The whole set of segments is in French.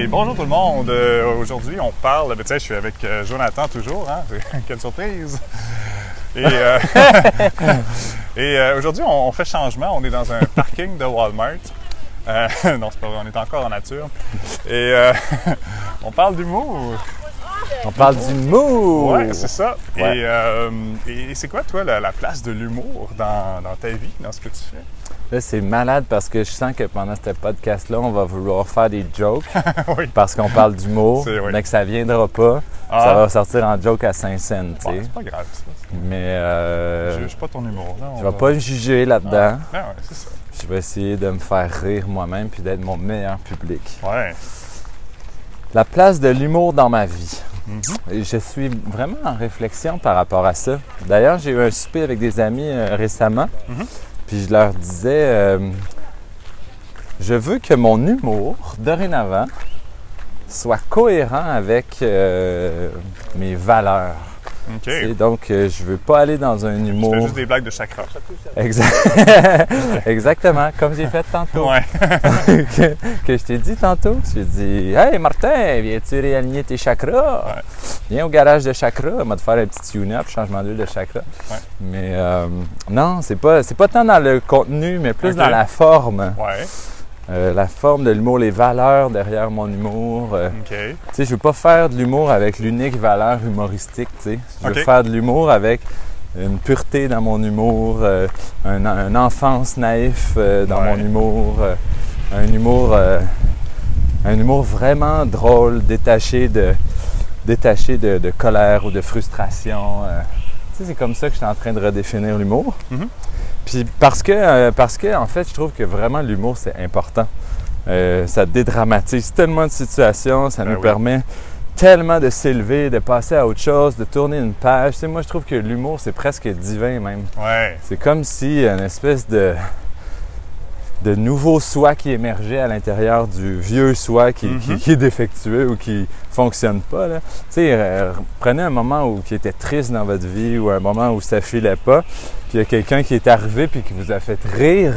Hey, bonjour tout le monde. Euh, aujourd'hui, on parle. Ben, je suis avec euh, Jonathan toujours. Hein? Quelle surprise! Et, euh, et aujourd'hui, on, on fait changement. On est dans un parking de Walmart. Non, c'est pas vrai. On est encore en nature. Et on parle d'humour. On parle d'humour. Ouais, c'est ça. Ouais. Et, et c'est quoi, toi, la, la place de l'humour dans, dans ta vie, dans ce que tu fais? Là, c'est malade parce que je sens que pendant ce podcast-là, on va vouloir faire des jokes oui. parce qu'on parle d'humour, oui. mais que ça viendra pas. Ah. Ça va sortir en joke à Saint-Saëns, Bon, c'est pas grave, ça. Mais euh, Je juge pas ton humour. Là. Je vais pas me juger là-dedans. Ah, ouais, ça. Je vais essayer de me faire rire moi-même puis d'être mon meilleur public. Ouais. La place de l'humour dans ma vie. Mhm. Et Je suis vraiment en réflexion par rapport à ça. D'ailleurs, j'ai eu un souper avec des amis euh, récemment, Mhm. Puis je leur disais, euh, je veux que mon humour, dorénavant, soit cohérent avec euh, mes valeurs. Donc, euh, je veux pas aller dans un Je fais humour... juste des blagues de chakra. Exact- Exactement, comme j'ai fait tantôt. Ouais. que, que je t'ai dit tantôt. J'ai dit Hey Martin, viens-tu réaligner tes chakras? Ouais. Viens au garage de chakras, on va te faire un petit tune-up, changement d'huile de chakra. Ouais. Mais euh, non, c'est pas, pas tant dans le contenu, mais plus dans la forme. Ouais. Euh, la forme de l'humour, les valeurs derrière mon humour. Euh, OK. tu sais, je veux pas faire de l'humour avec l'unique valeur humoristique, tu sais. Je veux faire de l'humour avec une pureté dans mon humour, euh, un, un enfance naïf euh, dans Ouais. mon humour, un humour un humour vraiment drôle, détaché de détaché de, de colère ou de frustration. Tu sais, c'est comme ça que je suis en train de redéfinir l'humour. Mhm. Puis parce que euh, parce que en fait, je trouve que vraiment l'humour c'est important. Euh, ça dédramatise tellement de situations, ça Ben nous oui. permet tellement de s'élever, de passer à autre chose, de tourner une page. Tu sais, moi, je trouve que l'humour, c'est presque divin même. Ouais. C'est comme si une espèce de, de nouveau soi qui émergeait à l'intérieur du vieux soi qui, Mhm. qui est défectueux ou qui fonctionne pas. là. Tu sais, prenez un moment où, qui était triste dans votre vie ou un moment où ça filait pas, puis il y a quelqu'un qui est arrivé puis qui vous a fait rire.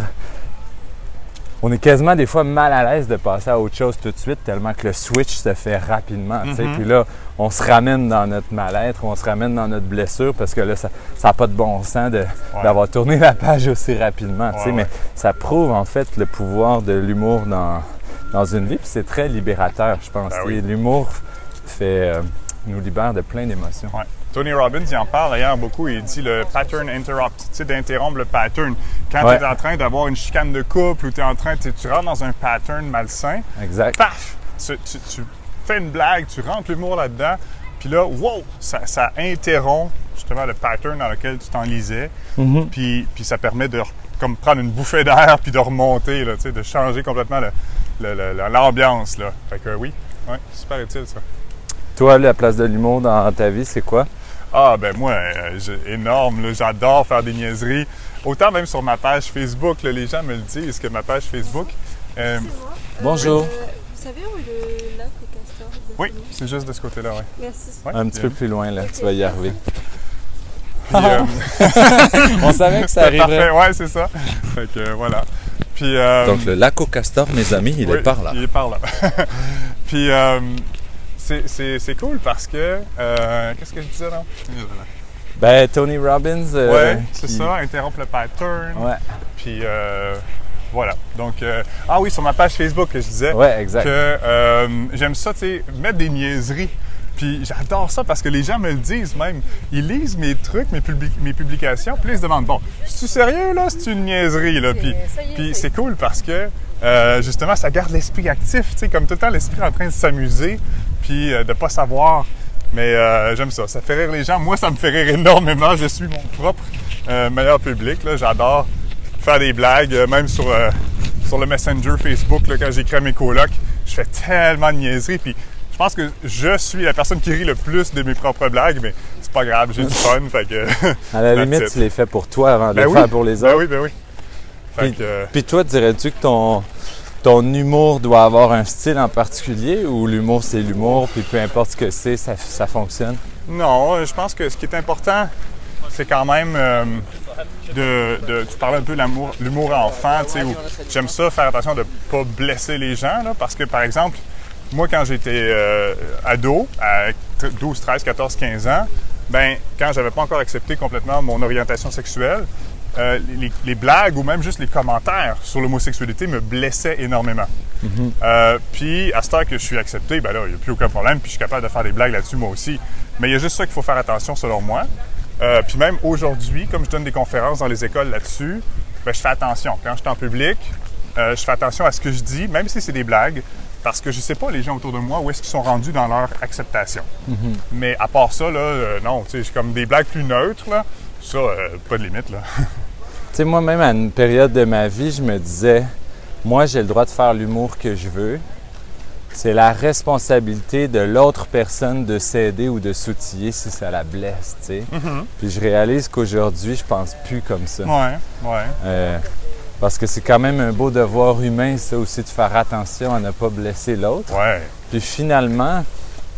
On est quasiment des fois mal à l'aise de passer à autre chose tout de suite tellement que le switch se fait rapidement. Mhm. Puis là, on se ramène dans notre mal-être, on se ramène dans notre blessure parce que là, ça n'a pas de bon sens Ouais. d'avoir tourné la page aussi rapidement. Ouais, Mais ça prouve en fait le pouvoir de l'humour dans, dans une vie. Puis c'est très libérateur, je pense. Ben oui. L'humour fait, euh, nous libère de plein d'émotions. Tony Robbins, il en parle d'ailleurs beaucoup. Il dit le pattern interrupt, tu sais, d'interrompre le pattern. Quand Ouais. tu es en train d'avoir une chicane de couple ou tu es en train, tu rentres dans un pattern malsain, Exact. paf, tu, tu- tu fais une blague, tu rentres l'humour là-dedans, puis là, wow, ça, ça interrompt justement le pattern dans lequel tu t'enlisais, Mhm. puis, puis ça permet de comme prendre une bouffée d'air puis de remonter, là, tu sais, de changer complètement le- le- le- l'ambiance. Là. Fait que oui, ouais, super utile ça. Toi, la place de l'humour dans ta vie, c'est quoi? Ah ben moi, euh, j'ai- énorme, là, j'adore faire des niaiseries. Autant même sur ma page Facebook, là, les gens me le disent que ma page Facebook. euh, Bonjour. Euh, vous savez où est le lac au castor oui, c'est juste de ce côté-là, oui. Merci. Ouais, Un petit peu plus loin, là. Tu vas y arriver. Puis, euh, On savait que ça c'est parfait, ouais, c'est ça. Fait que euh, voilà. Puis, euh, Donc le lac au castor, mes amis, il oui, est par là. Il est par là. Puis euh, c'est- c'est c'est cool parce que euh, qu'est-ce que je disais là Ben, Tony Robbins. euh, Ouais, c'est qui- ça, interrompre le pattern. Ouais, Puis euh, voilà. Donc euh, ah oui, sur ma page Facebook je disais. ouais, exact. que euh, j'aime ça, tu sais, mettre des niaiseries. Puis j'adore ça parce que les gens me le disent même. Ils lisent mes trucs, mes, publi- mes publications, puis ils se demandent Bon, es-tu sérieux là? C'est une niaiserie là? Puis, puis c'est cool parce que euh, justement, ça garde l'esprit actif, tu sais, comme tout le temps, l'esprit en train de s'amuser, puis euh, de pas savoir. Mais euh, j'aime ça, ça fait rire les gens. Moi, ça me fait rire énormément. Je suis mon propre euh, meilleur public. Là. J'adore faire des blagues, même sur, euh, sur le Messenger Facebook, là, quand j'écris à mes colocs. Je fais tellement de niaiseries. Puis je pense que je suis la personne qui rit le plus de mes propres blagues, mais c'est pas grave, j'ai du fun. Fait que, À la limite, it. tu les fais pour toi avant de Ben les oui. faire pour les ben autres. oui, ben oui. Fait que, Puis toi, dirais-tu que ton, ton humour doit avoir un style en particulier ou l'humour, c'est l'humour, puis peu importe ce que c'est, ça, ça fonctionne? Non, euh, je pense que ce qui est important, c'est quand même euh, de, Tu parlais un peu de l'humour enfant, tu sais, j'aime ça, faire attention de ne pas blesser les gens, là, parce que, par exemple, moi, quand j'étais euh, ado, à 12, 13, 14, 15 ans, ben, quand j'avais pas encore accepté complètement mon orientation sexuelle, euh, les, les blagues ou même juste les commentaires sur l'homosexualité me blessaient énormément. Euh, puis, à ce heure que je suis accepté, ben là, il n'y a plus aucun problème, puis je suis capable de faire des blagues là-dessus moi aussi. Mais il y a juste ça qu'il faut faire attention selon moi. Euh, puis même aujourd'hui, comme je donne des conférences dans les écoles là-dessus, ben, je fais attention. Quand je suis en public, je fais attention à ce que je dis, même si c'est des blagues, parce que je sais pas les gens autour de moi où est-ce qu'ils sont rendus dans leur acceptation. Mais à part ça, là, euh, non, tu sais, comme des blagues plus neutres, là, ça, euh, pas de limite, là. Tu sais, moi-même, à une période de ma vie, je me disais, moi, j'ai le droit de faire l'humour que je veux. C'est la responsabilité de l'autre personne de s'aider ou de s'outiller si ça la blesse, tu sais. Puis je réalise qu'aujourd'hui, je pense plus comme ça. Ouais, ouais. Euh, parce que c'est quand même un beau devoir humain, ça aussi, de faire attention à ne pas blesser l'autre. Ouais. Puis finalement,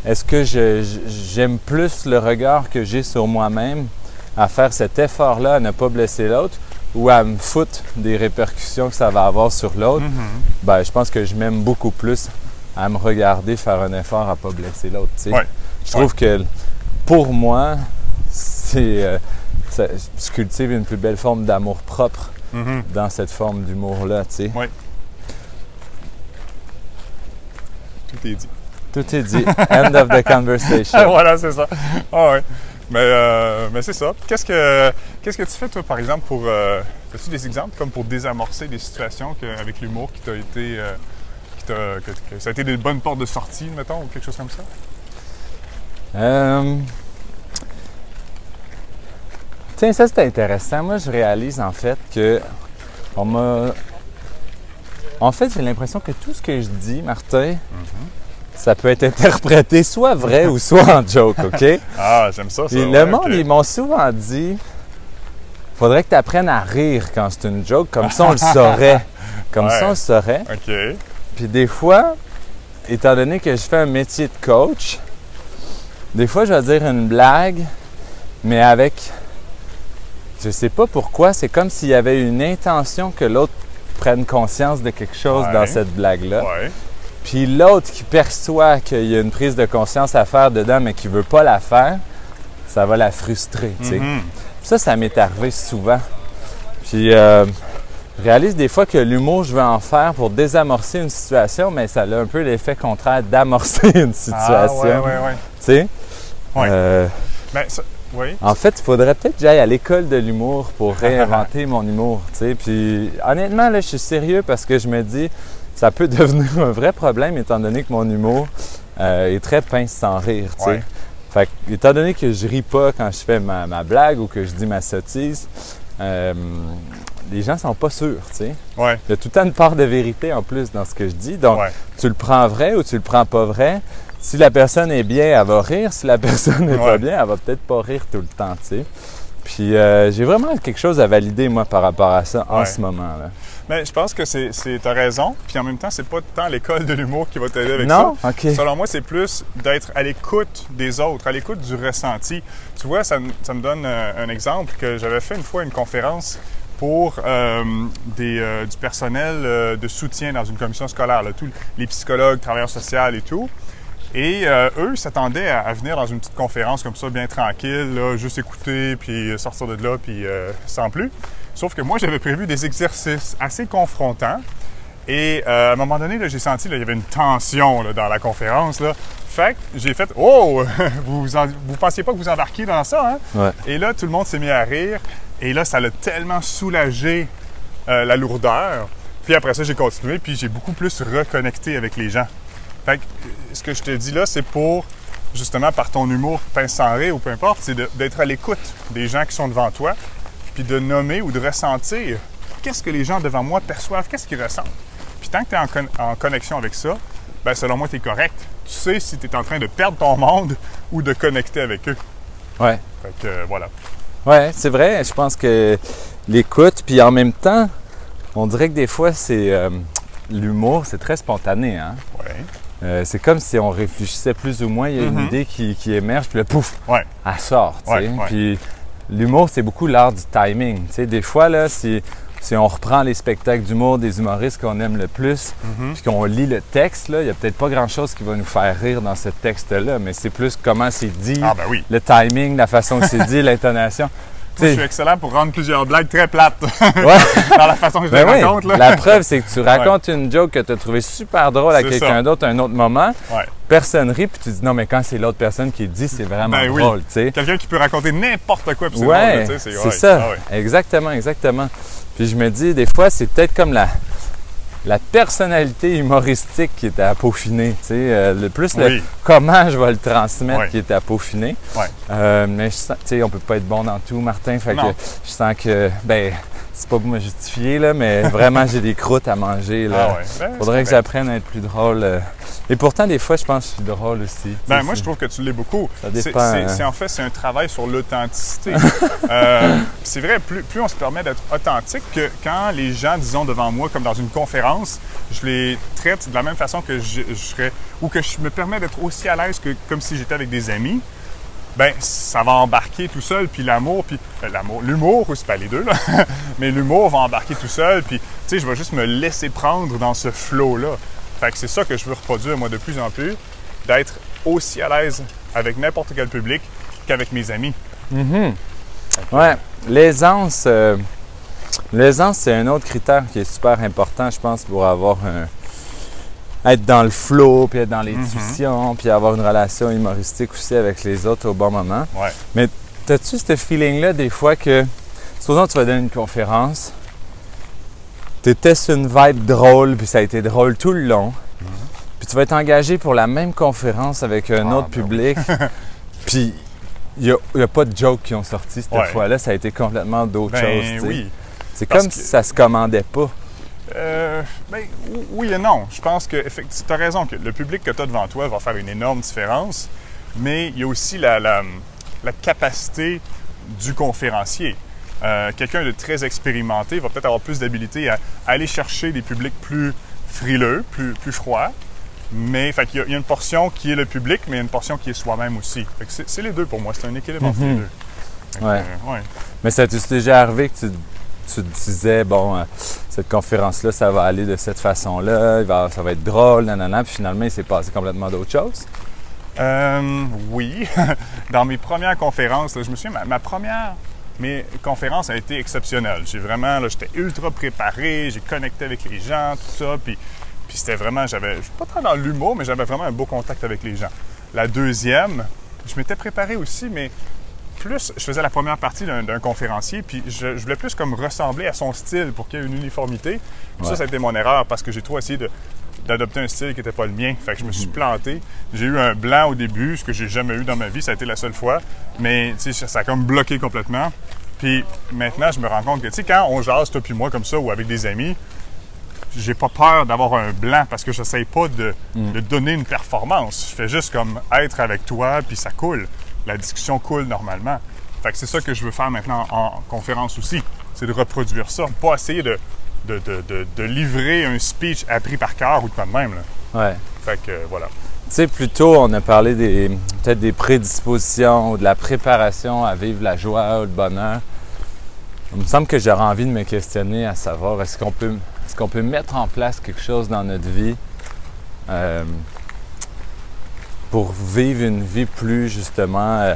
est-ce que j'aime plus le regard que j'ai sur moi-même à faire cet effort-là, à ne pas blesser l'autre, ou à me foutre des répercussions que ça va avoir sur l'autre? Ben, je pense que je m'aime beaucoup plus à me regarder faire un effort à pas blesser l'autre. Ouais. Je trouve que pour moi, c'est euh, ça- je cultive une plus belle forme d'amour propre Mhm. dans cette forme d'humour-là. Ouais. Tout est dit. Tout est dit. End of the conversation. voilà, c'est ça. Ah ouais. Mais, euh, mais c'est ça. Qu'est-ce que, qu'est-ce que tu fais, toi, par exemple, pour. Euh, as-tu des exemples comme pour désamorcer des situations que- avec l'humour qui t'a été. euh, qui t'a, que, que ça a été des bonnes portes de sortie, mettons, ou quelque chose comme ça? Euh, Tiens, ça c'est intéressant. Moi, je réalise en fait que on m'a. En fait, j'ai l'impression que tout ce que je dis, Martin, ça peut être interprété soit vrai ou soit en joke, OK? Ah, j'aime ça, ça. Puis ouais, le monde, ils m'ont souvent dit faudrait que tu apprennes à rire quand c'est une joke, comme ça on le saurait. Comme Ouais. ça on le saurait. OK. Puis des fois, étant donné que je fais un métier de coach, des fois je vais dire une blague, mais avec. Je sais pas pourquoi, c'est comme s'il y avait une intention que l'autre prenne conscience de quelque chose Ouais. dans cette blague-là. Ouais. Puis l'autre qui perçoit qu'il y a une prise de conscience à faire dedans, mais qui veut pas la faire, ça va la frustrer. Mhm. Ça, ça m'est arrivé souvent. Puis, euh, je réalise des fois que l'humour, je veux en faire pour désamorcer une situation, mais ça a un peu l'effet contraire d'amorcer une Ah, situation. ouais, ouais, ouais. Tu sais? Ouais. Euh, Ben, ça, oui. en fait, il faudrait peut-être que j'aille à l'école de l'humour pour réinventer mon humour. Tu sais? Puis, honnêtement, là, je suis sérieux parce que je me dis, ça peut devenir un vrai problème étant donné que mon humour euh, est très pince sans rire. tu sais. Ouais. Fait que, étant donné que je ris pas quand je fais ma, ma blague ou que je dis ma sottise, euh, les gens sont pas sûrs, tu sais. Ouais. Il y a tout le temps une part de vérité en plus dans ce que je dis. Donc, Ouais. tu le prends vrai ou tu le prends pas vrai. Si la personne est bien, elle va rire. Si la personne n'est pas bien, elle va peut-être pas rire tout le temps, tu sais. Puis euh, j'ai vraiment quelque chose à valider, moi, par rapport à ça en ce moment. Là. Mais je pense que c'est, t'as raison. Puis en même temps, c'est pas tant l'école de l'humour qui va t'aider avec ça. Non? OK. Selon moi, c'est plus d'être à l'écoute des autres, à l'écoute du ressenti. Tu vois, ça, me- ça me donne euh, un exemple que j'avais fait une fois une conférence pour euh, des, euh, du personnel euh, de soutien dans une commission scolaire, là, tous les psychologues, travailleurs sociaux et tout. Et eux s'attendaient à, à venir dans une petite conférence comme ça, bien tranquille, là, juste écouter, puis sortir de là, puis sans plus. Sauf que moi, j'avais prévu des exercices assez confrontants. Et euh, à un moment donné, j'ai senti qu'il y avait une tension là, dans la conférence. Là. Fait que j'ai fait Oh, vous, en- vous pensiez pas que vous embarquiez dans ça, hein? Ouais. Et là, tout le monde s'est mis à rire. Et là, ça l'a tellement soulagé euh, la lourdeur. Puis après ça, j'ai continué, puis j'ai beaucoup plus reconnecté avec les gens. Fait que ce que je te dis là, c'est pour, justement, par ton humour pince sans rire ou peu importe, c'est d'être à l'écoute des gens qui sont devant toi, puis de nommer ou de ressentir qu'est-ce que les gens devant moi perçoivent, qu'est-ce qu'ils ressentent. Puis tant que tu es en, con- en connexion avec ça, ben selon moi, tu es correct. Tu sais si tu es en train de perdre ton monde ou de connecter avec eux. Ouais. Fait que euh, voilà. Ouais, c'est vrai. Je pense que l'écoute, puis en même temps, on dirait que des fois, c'est euh, l'humour, c'est très spontané. Hein? Ouais. Euh, c'est comme si on réfléchissait plus ou moins. Il y a une Mhm. idée qui, qui émerge, puis là, pouf, Ouais. elle sort. tu Ouais, sais. ouais. Puis l'humour, c'est beaucoup l'art du timing. tu sais. Des fois, là, si si on reprend les spectacles d'humour des humoristes qu'on aime le plus, Mhm. puis qu'on lit le texte, il n'y a peut-être pas grand-chose qui va nous faire rire dans ce texte-là, mais c'est plus comment c'est dit, Ah ben oui. le timing, la façon que c'est dit, l'intonation. Moi, je suis excellent pour rendre plusieurs blagues très plates ouais. dans la façon que je Ben les oui, raconte. Là. la preuve, c'est que tu racontes une joke que tu as trouvé super drôle à quelqu'un d'autre à un autre moment. Ouais. Personne rit, puis tu dis non, mais quand c'est l'autre personne qui le dit, c'est vraiment Ben oui. drôle, tu sais. Quelqu'un qui peut raconter n'importe quoi, puis c'est c'est ça. Ah. Exactement, exactement. Puis je me dis, des fois, c'est peut-être comme la, la personnalité humoristique qui est à peaufiner. Tu sais, euh, le plus le comment je vais le transmettre qui est à peaufiner. Euh, mais je sens, tu sais, on peut pas être bon dans tout, Martin. Fait que je sens que, ben, c'est pas pour me justifier, là, mais vraiment, j'ai des croûtes à manger. Là. Ah ouais. Ben, Faudrait que j'apprenne à être plus drôle. euh. Et pourtant, des fois, je pense que je suis drôle aussi. Ben, moi, je trouve que tu l'es beaucoup. Ça C'est- dépend, hein. en fait, c'est un travail sur l'authenticité. Euh, c'est vrai, plus, plus on se permet d'être authentique que quand les gens, disons, devant moi, comme dans une conférence, je les traite de la même façon que je, je serais, ou que je me permets d'être aussi à l'aise que comme si j'étais avec des amis. Ben, ça va embarquer tout seul, puis l'amour, puis euh, l'amour, l'humour, c'est pas les deux, là, mais l'humour va embarquer tout seul, puis, tu sais, je vais juste me laisser prendre dans ce flow-là. Fait que c'est ça que je veux reproduire, moi, de plus en plus, d'être aussi à l'aise avec n'importe quel public qu'avec mes amis. Ouais, l'aisance, euh, l'aisance, c'est un autre critère qui est super important, je pense, pour avoir un, être dans le flow, puis être dans les Mhm. puis avoir une relation humoristique aussi avec les autres au bon moment. Ouais. Mais t'as-tu ce feeling-là des fois que, supposons que tu vas donner une conférence, t'étais sur une vibe drôle, puis ça a été drôle tout le long, puis tu vas être engagé pour la même conférence avec un Mhm. Ah, autre ben oui. public, puis il n'y a, pas de jokes qui ont sorti cette Ouais. fois-là, ça a été complètement d'autres Ben choses. oui. C'est Parce comme que- si ça se commandait pas. Euh, ben, ou- oui et non. Je pense que tu as raison que le public que tu as devant toi va faire une énorme différence, mais il y a aussi la, la- la capacité du conférencier. Euh, Quelqu'un de très expérimenté va peut-être avoir plus d'habilité à, aller chercher des publics plus frileux, plus, plus froids. Mais fait qu'il y a- il y, a une portion qui est le public, mais il y a une portion qui est soi-même aussi. C'est les deux pour moi. C'est un équilibre entre les Mhm. deux. Que, Ouais. euh, ouais. Mais ça t'est déjà arrivé que tu, tu te disais, bon, euh, cette conférence-là, ça va aller de cette façon-là, ça va être drôle, nanana, puis finalement, il s'est passé complètement d'autres choses. Euh, oui. Dans mes premières conférences, je me souviens, ma, ma première mes conférences a été exceptionnelle. J'ai vraiment, là, j'étais ultra préparé, j'ai connecté avec les gens, tout ça, puis, puis c'était vraiment, j'avais, suis pas très dans l'humour, mais j'avais vraiment un beau contact avec les gens. La deuxième, je m'étais préparé aussi, mais plus, je faisais la première partie d'un, conférencier, puis je, je voulais plus comme ressembler à son style pour qu'il y ait une uniformité. Puis Ouais. Ça, ça a été mon erreur parce que j'ai trop essayé de, d'adopter un style qui n'était pas le mien. Fait que je me suis planté. J'ai eu un blanc au début, ce que j'ai jamais eu dans ma vie. Ça a été la seule fois. Mais tu sais, ça a comme bloqué complètement. Puis maintenant, je me rends compte que, tu sais, quand on jase, toi puis moi, comme ça, ou avec des amis, j'ai pas peur d'avoir un blanc parce que je n'essaye pas de, de donner une performance. Je fais juste comme être avec toi, puis ça coule. La discussion coule normalement. Fait que c'est ça que je veux faire maintenant en conférence aussi. C'est de reproduire ça. Pas essayer de, de, de- de- de livrer un speech appris par cœur ou de quoi de même. Là. Ouais. Fait que euh, voilà. Tu sais, plus tôt, on a parlé des peut-être des prédispositions ou de la préparation à vivre la joie ou le bonheur. Il me semble que j'aurais envie de me questionner à savoir est-ce qu'on peut est-ce qu'on peut mettre en place quelque chose dans notre vie euh, pour vivre une vie plus justement euh,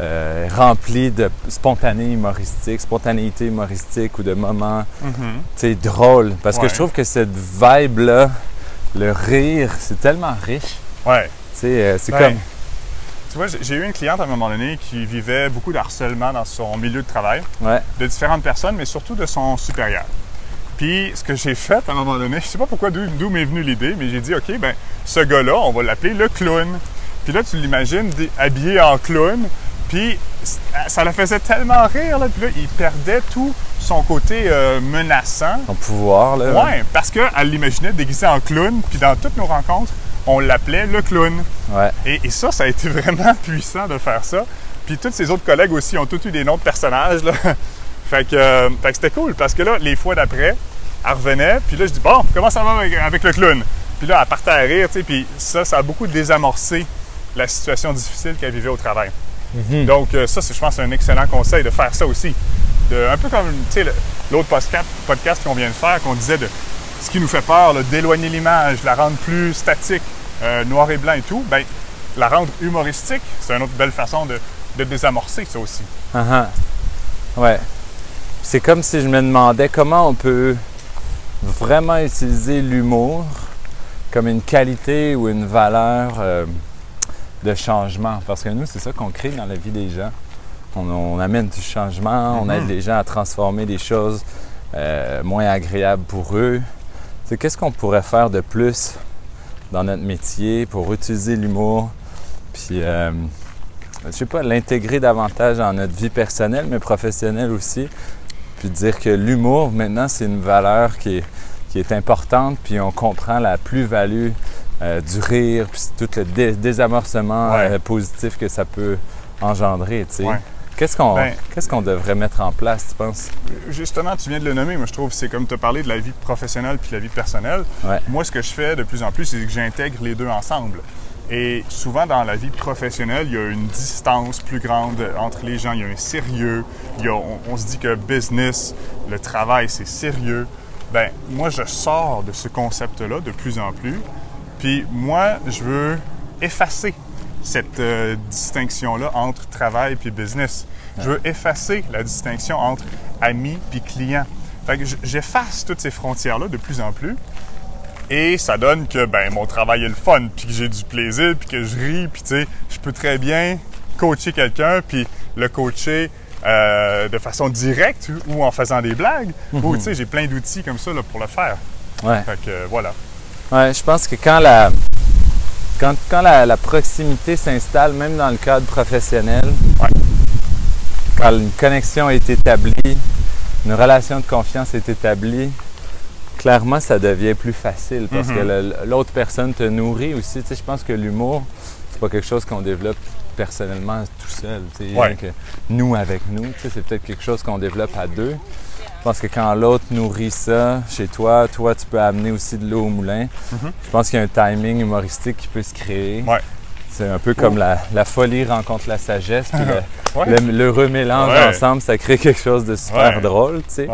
euh, remplie de spontané humoristique, spontanéité humoristique ou de moments tu sais, drôles. Parce que je trouve que cette vibe-là, le rire, c'est tellement riche. Ouais. Tu sais, euh, c'est Ben, comme. Tu vois, j'ai eu une cliente à un moment donné qui vivait beaucoup de harcèlement dans son milieu de travail. Ouais. de différentes personnes, mais surtout de son supérieur. Puis, ce que j'ai fait à un moment donné, je sais pas pourquoi d'où m'est venue l'idée, mais j'ai dit, OK, ben, ce gars-là, on va l'appeler le clown. Puis là, tu l'imagines habillé en clown, puis ça la faisait tellement rire, là, puis là, il perdait tout son côté euh, menaçant. Son pouvoir, là. Ouais, parce qu'elle l'imaginait déguisé en clown, puis dans toutes nos rencontres, on l'appelait le clown. Ouais. Et, et ça, ça a été vraiment puissant de faire ça. Puis tous ses autres collègues aussi ont tous eu des noms de personnages. Là. Fait que, euh, fait que c'était cool parce que là, les fois d'après, elle revenait. Puis là, je dis Bon, comment ça va avec, avec le clown? Puis là, elle partait à rire. tu sais, Puis ça, ça a beaucoup désamorcé la situation difficile qu'elle vivait au travail. Mhm. Donc, euh, ça, c'est, je pense, un excellent conseil de faire ça aussi. de un peu comme tu sais, le- l'autre podcast, podcast qu'on vient de faire, qu'on disait de ce qui nous fait peur, d'éloigner l'image, la rendre plus statique, euh, noir et blanc et tout, ben, la rendre humoristique, c'est une autre belle façon de, de désamorcer ça aussi. Ah ah. Ouais. C'est comme si je me demandais comment on peut vraiment utiliser l'humour comme une qualité ou une valeur euh, de changement. Parce que nous, c'est ça qu'on crée dans la vie des gens. On, on amène du changement, on aide les gens à transformer des choses euh, moins agréables pour eux. C'est qu'est-ce qu'on pourrait faire de plus dans notre métier pour utiliser l'humour, puis euh, je sais pas, l'intégrer davantage dans notre vie personnelle, mais professionnelle aussi. Puis dire que l'humour, maintenant, c'est une valeur qui est, qui est importante, puis on comprend la plus-value euh, du rire, puis tout le dé- désamorcement Ouais. euh, positif que ça peut engendrer, tu sais. Ouais. Qu'est-ce qu'on Ben- qu'est-ce qu'on devrait mettre en place, tu penses? Justement, tu viens de le nommer, moi je trouve, c'est comme as parlé de la vie professionnelle puis de la vie personnelle. Ouais. Moi, ce que je fais de plus en plus, c'est que j'intègre les deux ensemble. Et souvent, dans la vie professionnelle, il y a une distance plus grande entre les gens. Il y a un sérieux. On, se dit que business, le travail, c'est sérieux. Ben, moi, je sors de ce concept-là de plus en plus. Puis moi, je veux effacer cette euh, distinction-là entre travail puis business. Je veux effacer la distinction entre amis puis clients. Fait j'efface toutes ces frontières-là de plus en plus. Et ça donne que ben mon travail est le fun, puis que j'ai du plaisir, puis que je ris, puis tu sais, je peux très bien coacher quelqu'un, puis le coacher euh, de façon directe ou en faisant des blagues. Ou tu sais, j'ai plein d'outils comme ça là, pour le faire. Ouais. Fait que euh, voilà. Ouais, je pense que quand la quand, quand la, la proximité s'installe, même dans le cadre professionnel, Ouais. quand une connexion est établie, une relation de confiance est établie, clairement ça devient plus facile parce que Mhm. l'autre personne te nourrit aussi. Tu sais, je pense que l'humour, c'est pas quelque chose qu'on développe personnellement tout seul. tu sais, Ouais. rien que nous avec nous, tu sais, c'est peut-être quelque chose qu'on développe à deux. Je pense que quand l'autre nourrit ça chez toi, toi, tu peux amener aussi de l'eau au moulin. Je pense qu'il y a un timing humoristique qui peut se créer. Ouais. C'est un peu comme la, la folie rencontre la sagesse, puis Ouais. l'heureux mélange Ouais. ensemble, ça crée quelque chose de super Ouais. drôle, tu sais.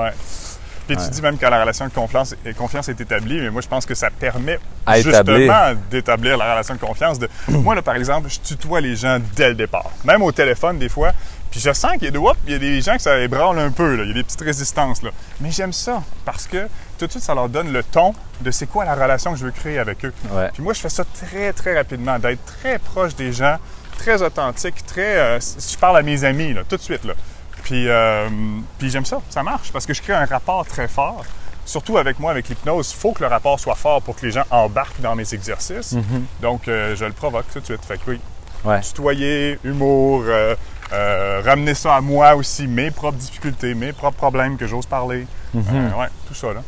Ouais. Puis Ouais. tu dis même quand la relation de confiance, confiance est établie, mais moi je pense que ça permet À justement établir. d'établir la relation de confiance. De... moi là par exemple, je tutoie les gens dès le départ, même au téléphone des fois. Puis je sens qu'il y a, de, Oups, il y a des gens que ça ébranle un peu, là. il y a des petites résistances. Là. Mais j'aime ça parce que tout de suite ça leur donne le ton de c'est quoi la relation que je veux créer avec eux. Ouais. Puis moi je fais ça très très rapidement, d'être très proche des gens, très authentique, très. euh, je parle à mes amis là, tout de suite là. Puis, euh, puis j'aime ça, ça marche parce que je crée un rapport très fort. Surtout avec moi, avec l'hypnose, il faut que le rapport soit fort pour que les gens embarquent dans mes exercices. Donc, euh, je le provoque tout de suite. Fait que oui, Ouais. tutoyer, humour, euh, ramener ça à moi aussi, mes propres difficultés, mes propres problèmes que j'ose parler. Mhm. Euh, ouais, tout ça là.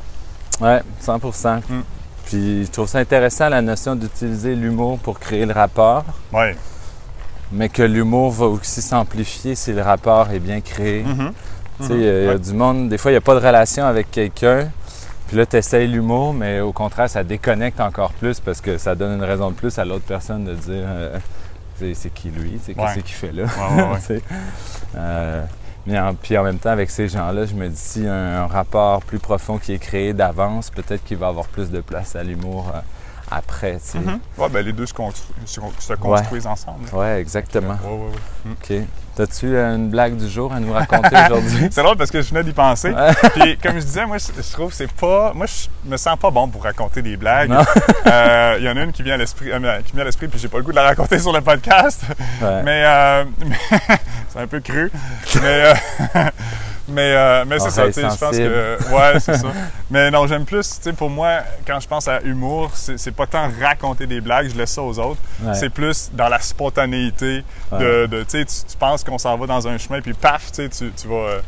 Ouais, 100 Mm. Puis je trouve ça intéressant la notion d'utiliser l'humour pour créer le rapport, Ouais. Mais que l'humour va aussi s'amplifier si le rapport est bien créé. Mhm. Tu sais, il y a- il y a du monde, des fois, il n'y a pas de relation avec quelqu'un. Puis là, tu essayes l'humour, mais au contraire, ça déconnecte encore plus parce que ça donne une raison de plus à l'autre personne de dire euh, c'est qui lui, Ouais. qu'est-ce qu'il fait là? Ouais, ouais. Euh, mais en, puis en même temps, avec ces gens-là, je me dis un, un rapport plus profond qui est créé d'avance, peut-être qu'il va avoir plus de place à l'humour euh, après. tu sais. Mhm. Ouais, ben, les deux se, constru- se- se construisent ensemble. Ouais, exactement. Ouais, ouais, ouais. OK. T'as-tu euh, une blague du jour à nous raconter aujourd'hui? C'est drôle parce que je venais d'y penser. Puis comme je disais, moi je je trouve que c'est pas. Moi je me sens pas bon pour raconter des blagues. Euh, Il y en a une qui vient à l'esprit, euh, qui vient à l'esprit, puis j'ai pas le goût de la raconter sur le podcast. Ouais. Mais, euh, mais- c'est un peu cru. Mais euh, mais, euh, mais c'est ça. Tu sais, je pense que ouais, c'est ça. Mais non, j'aime plus. Tu sais, pour moi, quand je pense à humour, c'est pas tant raconter des blagues, je laisse ça aux autres. Ouais. C'est plus dans la spontanéité de, de- tu sais, tu, penses qu'on s'en va dans un chemin, puis paf, tu sais, tu, vas. euh,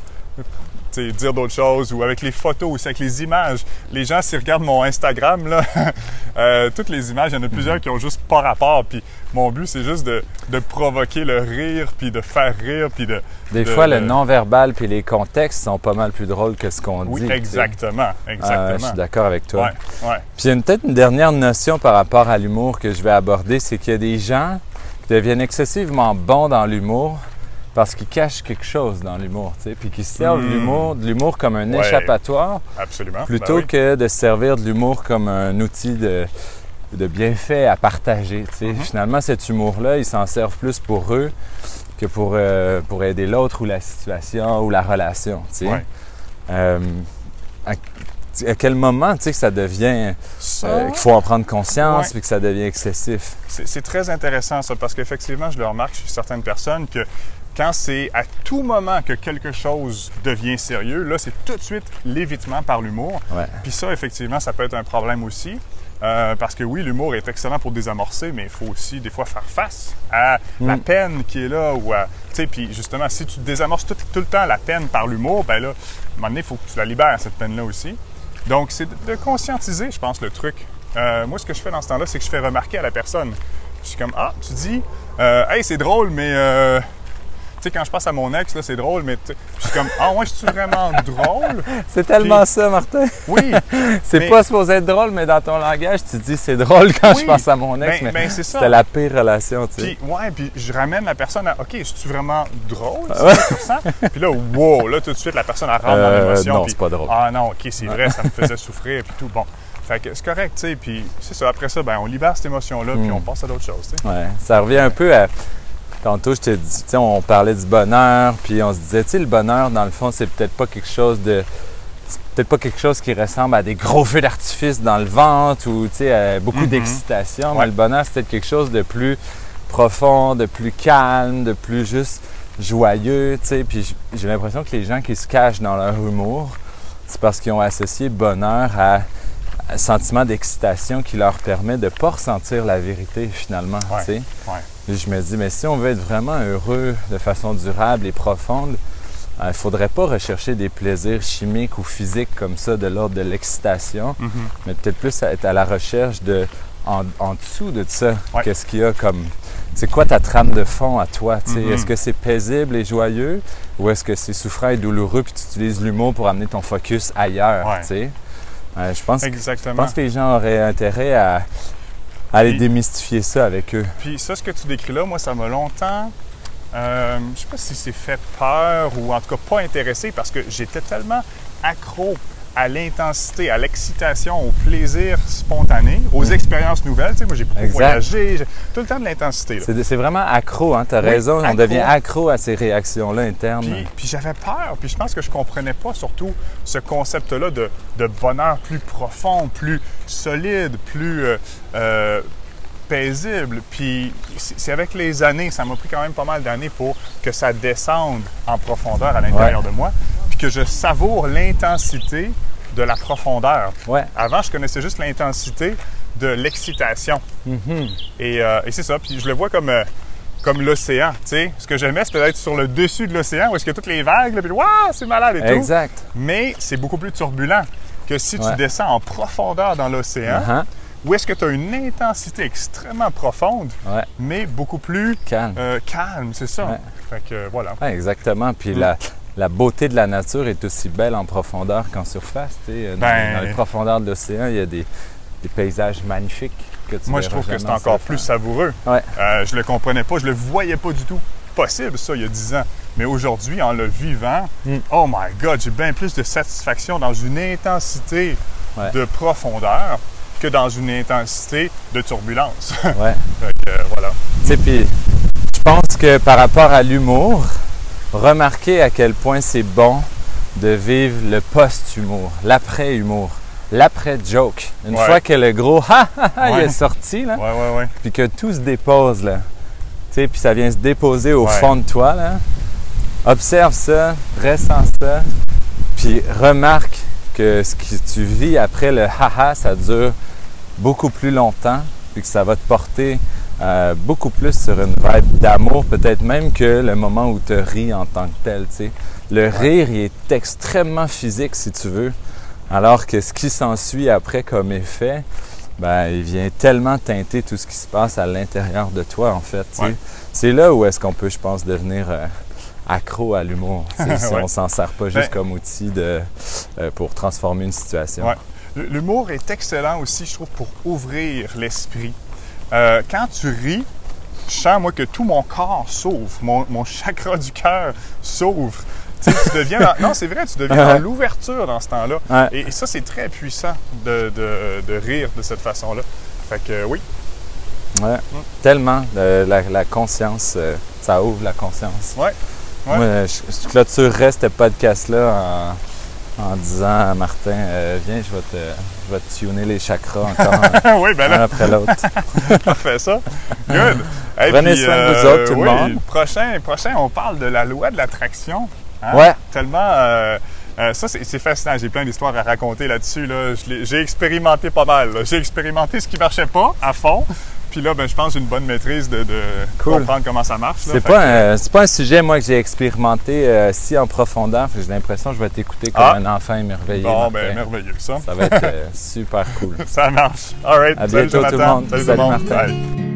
dire d'autres choses ou avec les photos aussi, avec les images. Les gens, s'ils regardent mon Instagram, là, euh, toutes les images, il y en a plusieurs qui ont juste pas rapport. Puis mon but, c'est juste de, de provoquer le rire, puis de faire rire, puis de... Des de- fois, le non-verbal puis les contextes sont pas mal plus drôles que ce qu'on Oui, dit. exactement, Ah, exactement. je suis d'accord avec toi. Ouais, ouais. Puis il y a une- peut-être une dernière notion par rapport à l'humour que je vais aborder, c'est qu'il y a des gens qui deviennent excessivement bons dans l'humour, parce qu'ils cachent quelque chose dans l'humour, tu sais, puis qu'ils servent Mm. l'humour, de l'humour comme un Ouais. échappatoire Absolument. plutôt Ben oui. que de se servir de l'humour comme un outil de, de bienfait à partager. tu sais. Mhm. Finalement, cet humour-là, ils s'en servent plus pour eux que pour, euh, pour aider l'autre ou la situation ou la relation. tu sais. Ouais. Euh, à, à quel moment tu sais, que ça devient, Ça, euh, qu'il faut en prendre conscience puis que ça devient excessif? C'est très intéressant ça, parce qu'effectivement, je le remarque chez certaines personnes que quand c'est à tout moment que quelque chose devient sérieux, là, c'est tout de suite l'évitement par l'humour. Ouais. Puis ça, effectivement, ça peut être un problème aussi. Euh, parce que oui, l'humour est excellent pour désamorcer, mais il faut aussi des fois faire face à la Mm. peine qui est là. ou à- Tu sais, puis justement, si tu désamorces tout, tout le temps la peine par l'humour, ben là, à un moment donné, il faut que tu la libères, cette peine-là aussi. Donc, c'est de, de conscientiser, je pense, le truc. Euh, moi, ce que je fais dans ce temps-là, c'est que je fais remarquer à la personne. Je suis comme, ah, tu dis, euh, hey, c'est drôle, mais. Sais, quand je pense à mon ex, là, c'est drôle, mais. je suis comme, ah, ouais, je suis vraiment drôle? C'est tellement Puis- ça, Martin. Oui, C'est Mais- pas supposé être drôle, mais dans ton langage, tu dis c'est drôle quand je pense à mon ex, Ben- mais ben, c'est ça. c'était la pire relation, tu sais. Puis, ouais, puis je ramène la personne à, OK, es-tu vraiment drôle? Que tu? Puis là, wow, là, tout de suite, la personne, elle rentre dans Euh, l'émotion. non, c'est pas drôle. Ah non, OK, c'est vrai, ça me faisait souffrir, puis tout. Bon, fait que c'est correct, tu sais. Puis c'est ça, après ça, ben, on libère cette émotion-là, puis Mm. on passe à d'autres choses, tu sais. Ouais, ça revient un peu à. Tantôt, je te dis, tu sais, on parlait du bonheur, puis on se disait, tu sais, le bonheur, dans le fond, c'est peut-être pas quelque chose de. C'est peut-être pas quelque chose qui ressemble à des gros feux d'artifice dans le ventre ou, tu sais, à beaucoup Mhm. d'excitation. Ouais. Mais le bonheur, c'est peut-être quelque chose de plus profond, de plus calme, de plus juste joyeux, tu sais. Puis j'ai l'impression que les gens qui se cachent dans leur humour, c'est parce qu'ils ont associé bonheur à un sentiment d'excitation qui leur permet de ne pas ressentir la vérité finalement. Ouais, ouais. Je me dis, mais si on veut être vraiment heureux de façon durable et profonde, il ne faudrait pas rechercher des plaisirs chimiques ou physiques comme ça de l'ordre de l'excitation, Mhm. mais peut-être plus être à la recherche de, en, en dessous de ça, Ouais. qu'est-ce qu'il y a comme... C'est quoi ta trame de fond à toi? Mhm. Est-ce que c'est paisible et joyeux ou est-ce que c'est souffrant et douloureux puis tu utilises l'humour pour amener ton focus ailleurs? Ouais. Je pense je Exactement. pense que les gens auraient intérêt à, à aller Puis- démystifier ça avec eux. Puis ça, ce que tu décris là, moi, ça m'a longtemps. Euh, je sais pas si c'est fait peur ou en tout cas pas intéressé parce que j'étais tellement accro à l'intensité, à l'excitation, au plaisir spontané, aux expériences nouvelles. Tu sais, moi, j'ai beaucoup Mm. Exact. voyagé, tout le temps de l'intensité. C'est vraiment accro, hein? tu as Oui, raison. On devient accro à ces réactions-là internes. Puis, puis j'avais peur, puis je pense que je comprenais pas surtout ce concept-là de, de bonheur plus profond, plus solide, plus euh, euh, paisible. Puis c'est avec les années, ça m'a pris quand même pas mal d'années pour que ça descende en profondeur à l'intérieur de moi, que je savoure l'intensité de la profondeur. Ouais. Avant, je connaissais juste l'intensité de l'excitation. Mhm. Et, euh, et c'est ça. Puis je le vois comme, euh, comme l'océan. tu sais. Ce que j'aimais, c'était d'être sur le dessus de l'océan où est-ce a toutes les vagues, là, puis waouh, c'est malade et tout. Exact. Mais c'est beaucoup plus turbulent que si tu descends en profondeur dans l'océan, Uh-huh. où est-ce que tu as une intensité extrêmement profonde, Ouais. mais beaucoup plus Calme. euh, calme, c'est ça. Fait que voilà. Exactement. Puis Mm. la, la beauté de la nature est aussi belle en profondeur qu'en surface. Dans, Ben- dans les profondeurs de l'océan, il y a des, des paysages magnifiques que tu Moi, je trouve que c'est encore plus savoureux. Ouais. Euh, je le comprenais pas, je le voyais pas du tout. Possible, ça, il y a 10 ans. Mais aujourd'hui, en le vivant, Mm. oh my God, j'ai bien plus de satisfaction dans une intensité Ouais. de profondeur que dans une intensité de turbulence. Ouais. fait que, euh, voilà. Tu sais, puis je pense que par rapport à l'humour, remarquez à quel point c'est bon de vivre le post-humour, l'après-humour, l'après-joke. Une Ouais. fois que le gros ha ha ha il est sorti, là, Ouais, puis que tout se dépose, là. Puis ça vient se déposer au fond de toi, là. Observe ça, ressens ça, puis remarque que ce que tu vis après le haha, ça dure beaucoup plus longtemps, puis que ça va te porter euh, beaucoup plus sur une vibe d'amour, peut-être même que le moment où tu ris en tant que tel. Le rire, il est extrêmement physique, si tu veux, alors que ce qui s'ensuit après comme effet, ben, il vient tellement teinter tout ce qui se passe à l'intérieur de toi, en fait. Ouais. C'est là où est-ce qu'on peut, je pense, devenir euh, accro à l'humour, si Ouais. on s'en sert pas juste Ben- comme outil de, euh, pour transformer une situation. Ouais. L'humour est excellent aussi, je trouve, pour ouvrir l'esprit. Euh, quand tu ris, je sens, moi, que tout mon corps s'ouvre. Mon, mon chakra du cœur s'ouvre. Tu sais, tu deviens dans- non, c'est vrai, tu deviens dans l'ouverture dans ce temps-là. Ouais. Et, et ça, c'est très puissant de, de- de rire de cette façon-là. Fait que euh, oui, Ouais. Tellement. euh, la, la conscience, euh, ça ouvre la conscience. Ouais. Ouais. Moi, je, je clôturerais ce podcast-là en, en disant à Martin, euh, viens, je vais te, je vais te tuner les chakras encore, oui, ben un là, après l'autre. parfait ça. Good. Et Prenez soin de vous autres, tout le oui, monde. Prochain, prochain, on parle de la loi de l'attraction. Hein? Ouais. Tellement. euh, euh, ça, c'est fascinant. J'ai plein d'histoires à raconter là-dessus. Là. J'ai expérimenté pas mal. J'ai expérimenté ce qui marchait pas à fond. Puis là, ben, je pense une bonne maîtrise de, de Cool. comprendre comment ça marche. C'est pas, que- un, pas un sujet, moi, que j'ai expérimenté euh, si en profondeur. J'ai l'impression que je vais t'écouter comme Ah. un enfant émerveillé. Bon, ben, merveilleux, ça. Ça va être euh, super cool. Ça marche. All right. À Salut, bientôt, tout le monde. Salut. Martin. Bye.